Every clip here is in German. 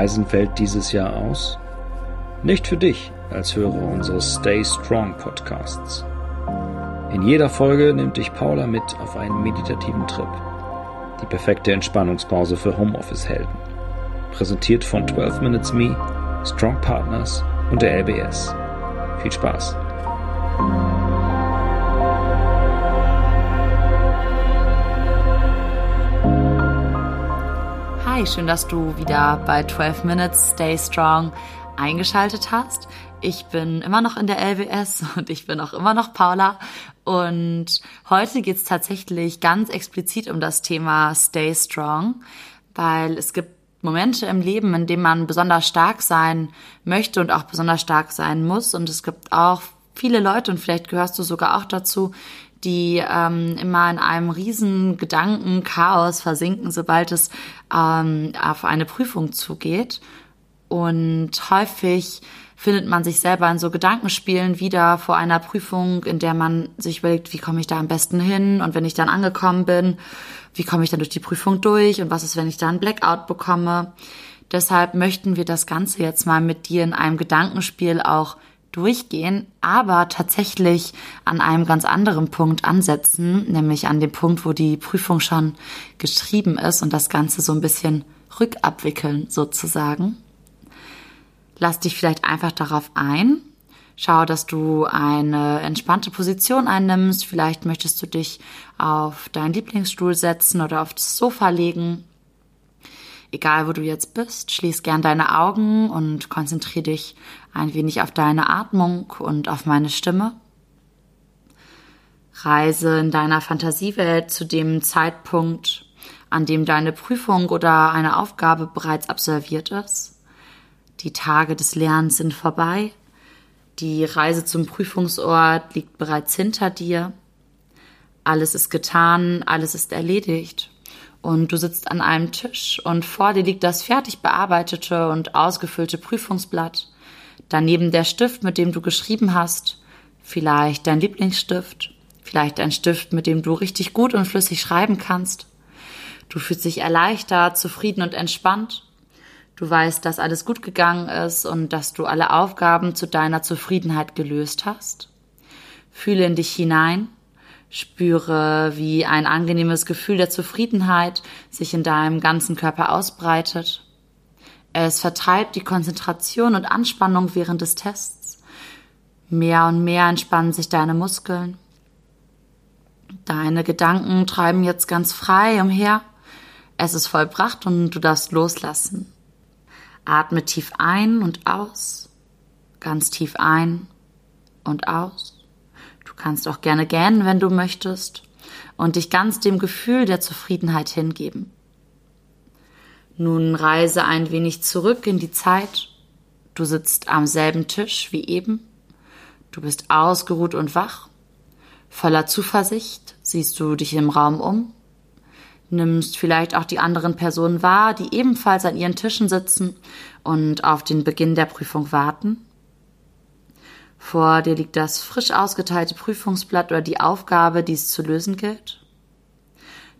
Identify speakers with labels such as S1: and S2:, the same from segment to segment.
S1: Reisen fällt dieses Jahr aus? Nicht für dich als Hörer unseres Stay Strong Podcasts. In jeder Folge nimmt dich Paula mit auf einen meditativen Trip. Die perfekte Entspannungspause für Homeoffice-Helden. Präsentiert von 12 Minutes Me, Strong Partners und der LBS. Viel Spaß!
S2: Hi, schön, dass du wieder bei 12 Minutes Stay Strong eingeschaltet hast. Ich bin immer noch in der LWS und ich bin auch immer noch Paula. Und heute geht es tatsächlich ganz explizit um das Thema Stay Strong, weil es gibt Momente im Leben, in denen man besonders stark sein möchte und auch besonders stark sein muss. Und es gibt auch viele Leute, und vielleicht gehörst du sogar auch dazu, die ähm, immer in einem riesen Gedankenchaos versinken, sobald es ähm, auf eine Prüfung zugeht. Und häufig findet man sich selber in so Gedankenspielen wieder vor einer Prüfung, in der man sich überlegt, wie komme ich da am besten hin? Und wenn ich dann angekommen bin, wie komme ich dann durch die Prüfung durch? Und was ist, wenn ich da einen Blackout bekomme? Deshalb möchten wir das Ganze jetzt mal mit dir in einem Gedankenspiel auch durchgehen, aber tatsächlich an einem ganz anderen Punkt ansetzen, nämlich an dem Punkt, wo die Prüfung schon geschrieben ist und das Ganze so ein bisschen rückabwickeln sozusagen. Lass dich vielleicht einfach darauf ein. Schau, dass du eine entspannte Position einnimmst. Vielleicht möchtest du dich auf deinen Lieblingsstuhl setzen oder auf das Sofa legen Egal, wo du jetzt bist, schließ gern deine Augen und konzentriere dich ein wenig auf deine Atmung und auf meine Stimme. Reise in deiner Fantasiewelt zu dem Zeitpunkt, an dem deine Prüfung oder eine Aufgabe bereits absolviert ist. Die Tage des Lernens sind vorbei. Die Reise zum Prüfungsort liegt bereits hinter dir. Alles ist getan, alles ist erledigt und du sitzt an einem Tisch und vor dir liegt das fertig bearbeitete und ausgefüllte Prüfungsblatt, daneben der Stift, mit dem du geschrieben hast, vielleicht dein Lieblingsstift, vielleicht ein Stift, mit dem du richtig gut und flüssig schreiben kannst. Du fühlst dich erleichtert, zufrieden und entspannt. Du weißt, dass alles gut gegangen ist und dass du alle Aufgaben zu deiner Zufriedenheit gelöst hast. Fühle in dich hinein Spüre, wie ein angenehmes Gefühl der Zufriedenheit sich in deinem ganzen Körper ausbreitet. Es vertreibt die Konzentration und Anspannung während des Tests. Mehr und mehr entspannen sich deine Muskeln. Deine Gedanken treiben jetzt ganz frei umher. Es ist vollbracht und du darfst loslassen. Atme tief ein und aus. Ganz tief ein und aus kannst auch gerne gähnen, wenn du möchtest, und dich ganz dem Gefühl der Zufriedenheit hingeben. Nun reise ein wenig zurück in die Zeit. Du sitzt am selben Tisch wie eben. Du bist ausgeruht und wach. Voller Zuversicht siehst du dich im Raum um. Nimmst vielleicht auch die anderen Personen wahr, die ebenfalls an ihren Tischen sitzen und auf den Beginn der Prüfung warten. Vor dir liegt das frisch ausgeteilte Prüfungsblatt oder die Aufgabe, die es zu lösen gilt.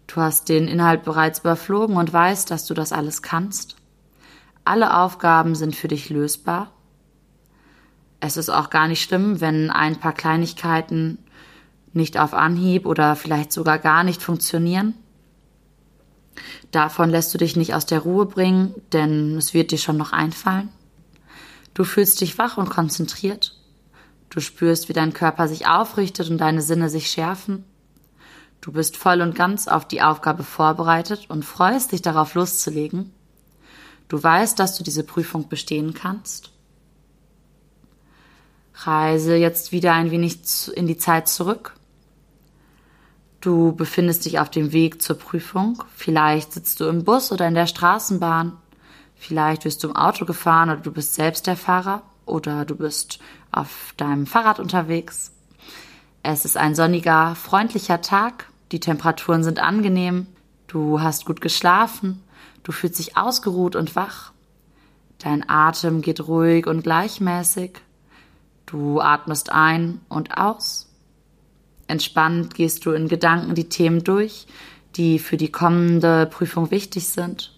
S2: Du hast den Inhalt bereits überflogen und weißt, dass du das alles kannst. Alle Aufgaben sind für dich lösbar. Es ist auch gar nicht schlimm, wenn ein paar Kleinigkeiten nicht auf Anhieb oder vielleicht sogar gar nicht funktionieren. Davon lässt du dich nicht aus der Ruhe bringen, denn es wird dir schon noch einfallen. Du fühlst dich wach und konzentriert. Du spürst, wie dein Körper sich aufrichtet und deine Sinne sich schärfen. Du bist voll und ganz auf die Aufgabe vorbereitet und freust dich darauf loszulegen. Du weißt, dass du diese Prüfung bestehen kannst. Reise jetzt wieder ein wenig in die Zeit zurück. Du befindest dich auf dem Weg zur Prüfung. Vielleicht sitzt du im Bus oder in der Straßenbahn. Vielleicht wirst du im Auto gefahren oder du bist selbst der Fahrer oder du bist auf deinem Fahrrad unterwegs. Es ist ein sonniger, freundlicher Tag. Die Temperaturen sind angenehm. Du hast gut geschlafen. Du fühlst dich ausgeruht und wach. Dein Atem geht ruhig und gleichmäßig. Du atmest ein und aus. Entspannt gehst du in Gedanken die Themen durch, die für die kommende Prüfung wichtig sind.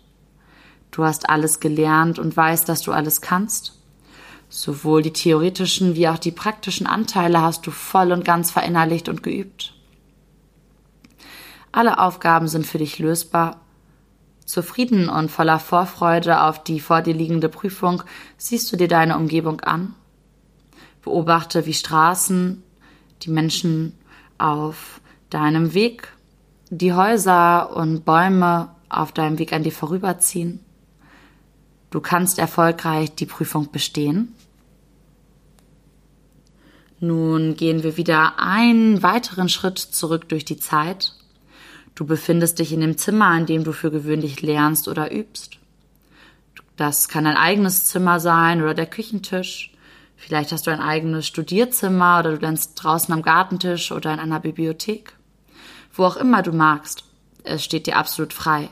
S2: Du hast alles gelernt und weißt, dass du alles kannst. Sowohl die theoretischen wie auch die praktischen Anteile hast du voll und ganz verinnerlicht und geübt. Alle Aufgaben sind für dich lösbar. Zufrieden und voller Vorfreude auf die vor dir liegende Prüfung siehst du dir deine Umgebung an. Beobachte, wie Straßen, die Menschen auf deinem Weg, die Häuser und Bäume auf deinem Weg an dir vorüberziehen. Du kannst erfolgreich die Prüfung bestehen. Nun gehen wir wieder einen weiteren Schritt zurück durch die Zeit. Du befindest dich in dem Zimmer, in dem du für gewöhnlich lernst oder übst. Das kann ein eigenes Zimmer sein oder der Küchentisch. Vielleicht hast du ein eigenes Studierzimmer oder du lernst draußen am Gartentisch oder in einer Bibliothek. Wo auch immer du magst. Es steht dir absolut frei.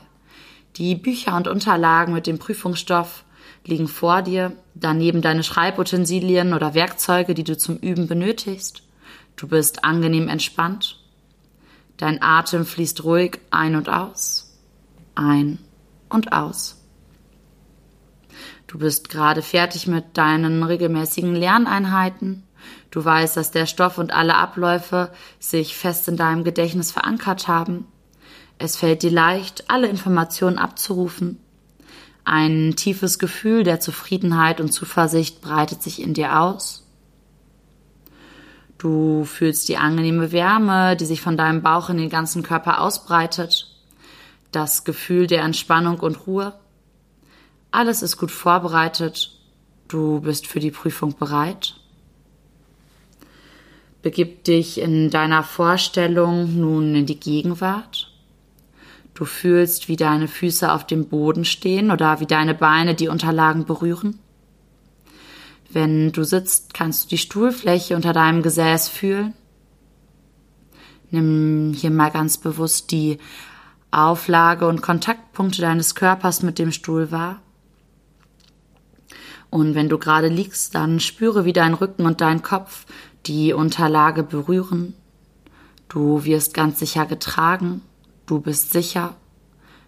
S2: Die Bücher und Unterlagen mit dem Prüfungsstoff liegen vor dir, daneben deine Schreibutensilien oder Werkzeuge, die du zum Üben benötigst. Du bist angenehm entspannt. Dein Atem fließt ruhig ein und aus, ein und aus. Du bist gerade fertig mit deinen regelmäßigen Lerneinheiten. Du weißt, dass der Stoff und alle Abläufe sich fest in deinem Gedächtnis verankert haben. Es fällt dir leicht, alle Informationen abzurufen ein tiefes Gefühl der Zufriedenheit und Zuversicht breitet sich in dir aus. Du fühlst die angenehme Wärme, die sich von deinem Bauch in den ganzen Körper ausbreitet, das Gefühl der Entspannung und Ruhe. Alles ist gut vorbereitet, du bist für die Prüfung bereit. Begib dich in deiner Vorstellung nun in die Gegenwart. Du fühlst, wie deine Füße auf dem Boden stehen oder wie deine Beine die Unterlagen berühren. Wenn du sitzt, kannst du die Stuhlfläche unter deinem Gesäß fühlen. Nimm hier mal ganz bewusst die Auflage und Kontaktpunkte deines Körpers mit dem Stuhl wahr. Und wenn du gerade liegst, dann spüre, wie dein Rücken und dein Kopf die Unterlage berühren. Du wirst ganz sicher getragen. Du bist sicher.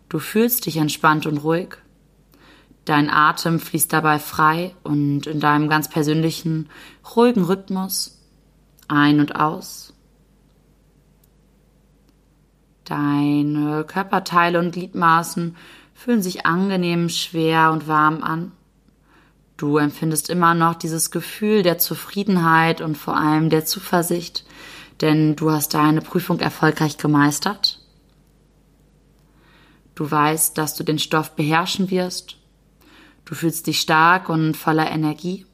S2: Du fühlst dich entspannt und ruhig. Dein Atem fließt dabei frei und in deinem ganz persönlichen, ruhigen Rhythmus ein und aus. Deine Körperteile und Gliedmaßen fühlen sich angenehm, schwer und warm an. Du empfindest immer noch dieses Gefühl der Zufriedenheit und vor allem der Zuversicht, denn du hast deine Prüfung erfolgreich gemeistert. Du weißt, dass du den Stoff beherrschen wirst. Du fühlst dich stark und voller Energie.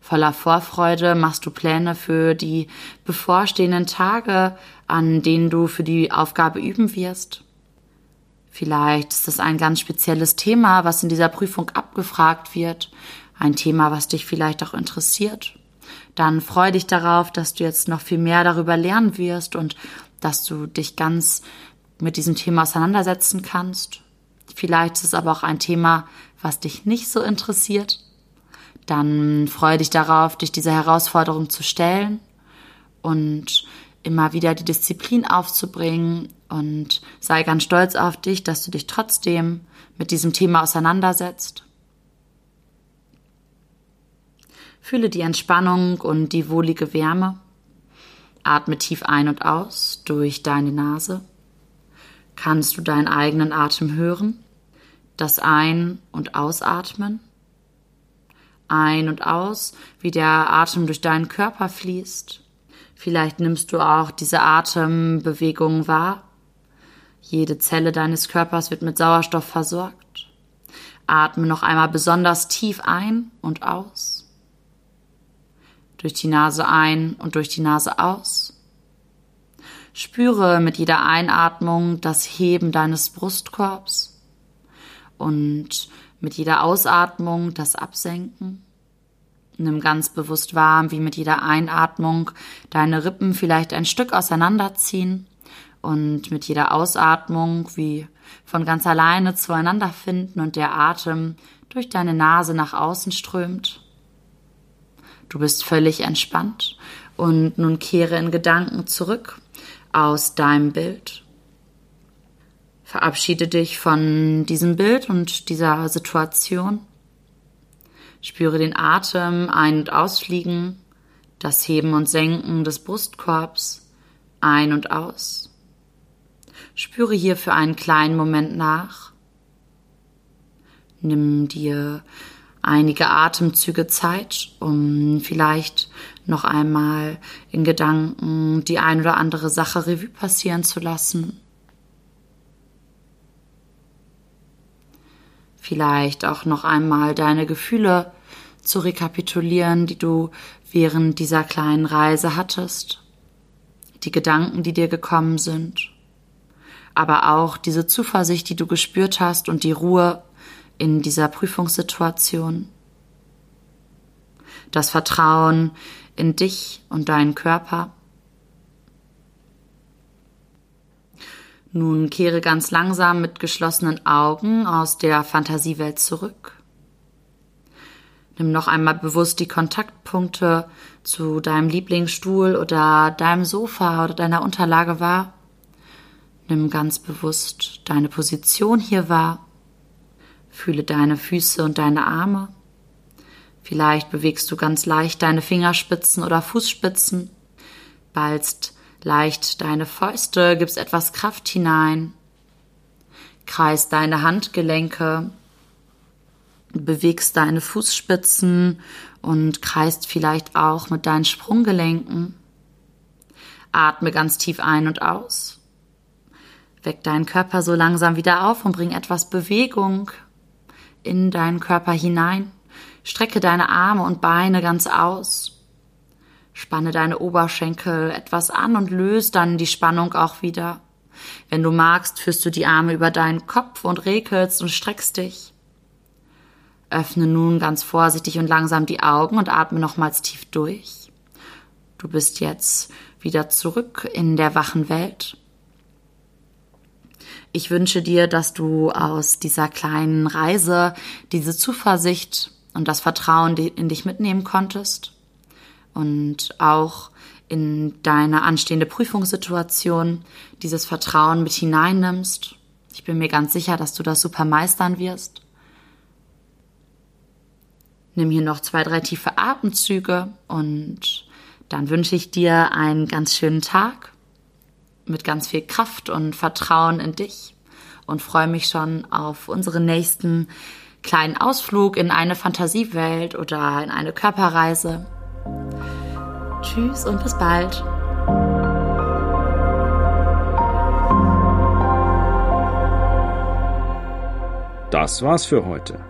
S2: Voller Vorfreude machst du Pläne für die bevorstehenden Tage, an denen du für die Aufgabe üben wirst. Vielleicht ist es ein ganz spezielles Thema, was in dieser Prüfung abgefragt wird, ein Thema, was dich vielleicht auch interessiert. Dann freu dich darauf, dass du jetzt noch viel mehr darüber lernen wirst und dass du dich ganz mit diesem Thema auseinandersetzen kannst. Vielleicht ist es aber auch ein Thema, was dich nicht so interessiert. Dann freue dich darauf, dich dieser Herausforderung zu stellen und immer wieder die Disziplin aufzubringen und sei ganz stolz auf dich, dass du dich trotzdem mit diesem Thema auseinandersetzt. Fühle die Entspannung und die wohlige Wärme. Atme tief ein und aus durch deine Nase. Kannst du deinen eigenen Atem hören? Das Ein- und Ausatmen? Ein und aus, wie der Atem durch deinen Körper fließt. Vielleicht nimmst du auch diese Atembewegungen wahr. Jede Zelle deines Körpers wird mit Sauerstoff versorgt. Atme noch einmal besonders tief ein und aus. Durch die Nase ein und durch die Nase aus. Spüre mit jeder Einatmung das Heben deines Brustkorbs und mit jeder Ausatmung das Absenken. Nimm ganz bewusst wahr, wie mit jeder Einatmung deine Rippen vielleicht ein Stück auseinanderziehen und mit jeder Ausatmung wie von ganz alleine zueinander finden und der Atem durch deine Nase nach außen strömt. Du bist völlig entspannt und nun kehre in Gedanken zurück aus deinem Bild. Verabschiede dich von diesem Bild und dieser Situation. Spüre den Atem ein- und ausfliegen, das Heben und Senken des Brustkorbs ein und aus. Spüre hier für einen kleinen Moment nach. Nimm dir einige Atemzüge Zeit, um vielleicht noch einmal in Gedanken die ein oder andere Sache Revue passieren zu lassen. Vielleicht auch noch einmal deine Gefühle zu rekapitulieren, die du während dieser kleinen Reise hattest. Die Gedanken, die dir gekommen sind. Aber auch diese Zuversicht, die du gespürt hast und die Ruhe in dieser Prüfungssituation. Das Vertrauen in dich und deinen Körper. Nun kehre ganz langsam mit geschlossenen Augen aus der Fantasiewelt zurück. Nimm noch einmal bewusst die Kontaktpunkte zu deinem Lieblingsstuhl oder deinem Sofa oder deiner Unterlage wahr. Nimm ganz bewusst deine Position hier wahr. Fühle deine Füße und deine Arme. Vielleicht bewegst du ganz leicht deine Fingerspitzen oder Fußspitzen, ballst leicht deine Fäuste, gibst etwas Kraft hinein, kreist deine Handgelenke, bewegst deine Fußspitzen und kreist vielleicht auch mit deinen Sprunggelenken. Atme ganz tief ein und aus. Weck deinen Körper so langsam wieder auf und bring etwas Bewegung in deinen Körper hinein. Strecke deine Arme und Beine ganz aus. Spanne deine Oberschenkel etwas an und löse dann die Spannung auch wieder. Wenn du magst, führst du die Arme über deinen Kopf und regelst und streckst dich. Öffne nun ganz vorsichtig und langsam die Augen und atme nochmals tief durch. Du bist jetzt wieder zurück in der wachen Welt. Ich wünsche dir, dass du aus dieser kleinen Reise diese Zuversicht und das Vertrauen in dich mitnehmen konntest und auch in deine anstehende Prüfungssituation dieses Vertrauen mit hineinnimmst. Ich bin mir ganz sicher, dass du das super meistern wirst. Nimm hier noch zwei, drei tiefe Atemzüge und dann wünsche ich dir einen ganz schönen Tag mit ganz viel Kraft und Vertrauen in dich und freue mich schon auf unseren nächsten kleinen Ausflug in eine Fantasiewelt oder in eine Körperreise. Tschüss und bis bald.
S1: Das war's für heute.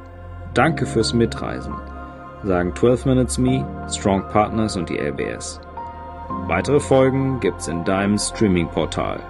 S1: Danke fürs Mitreisen, sagen 12 Minutes Me, Strong Partners und die LBS. Weitere Folgen gibt's in deinem Streaming-Portal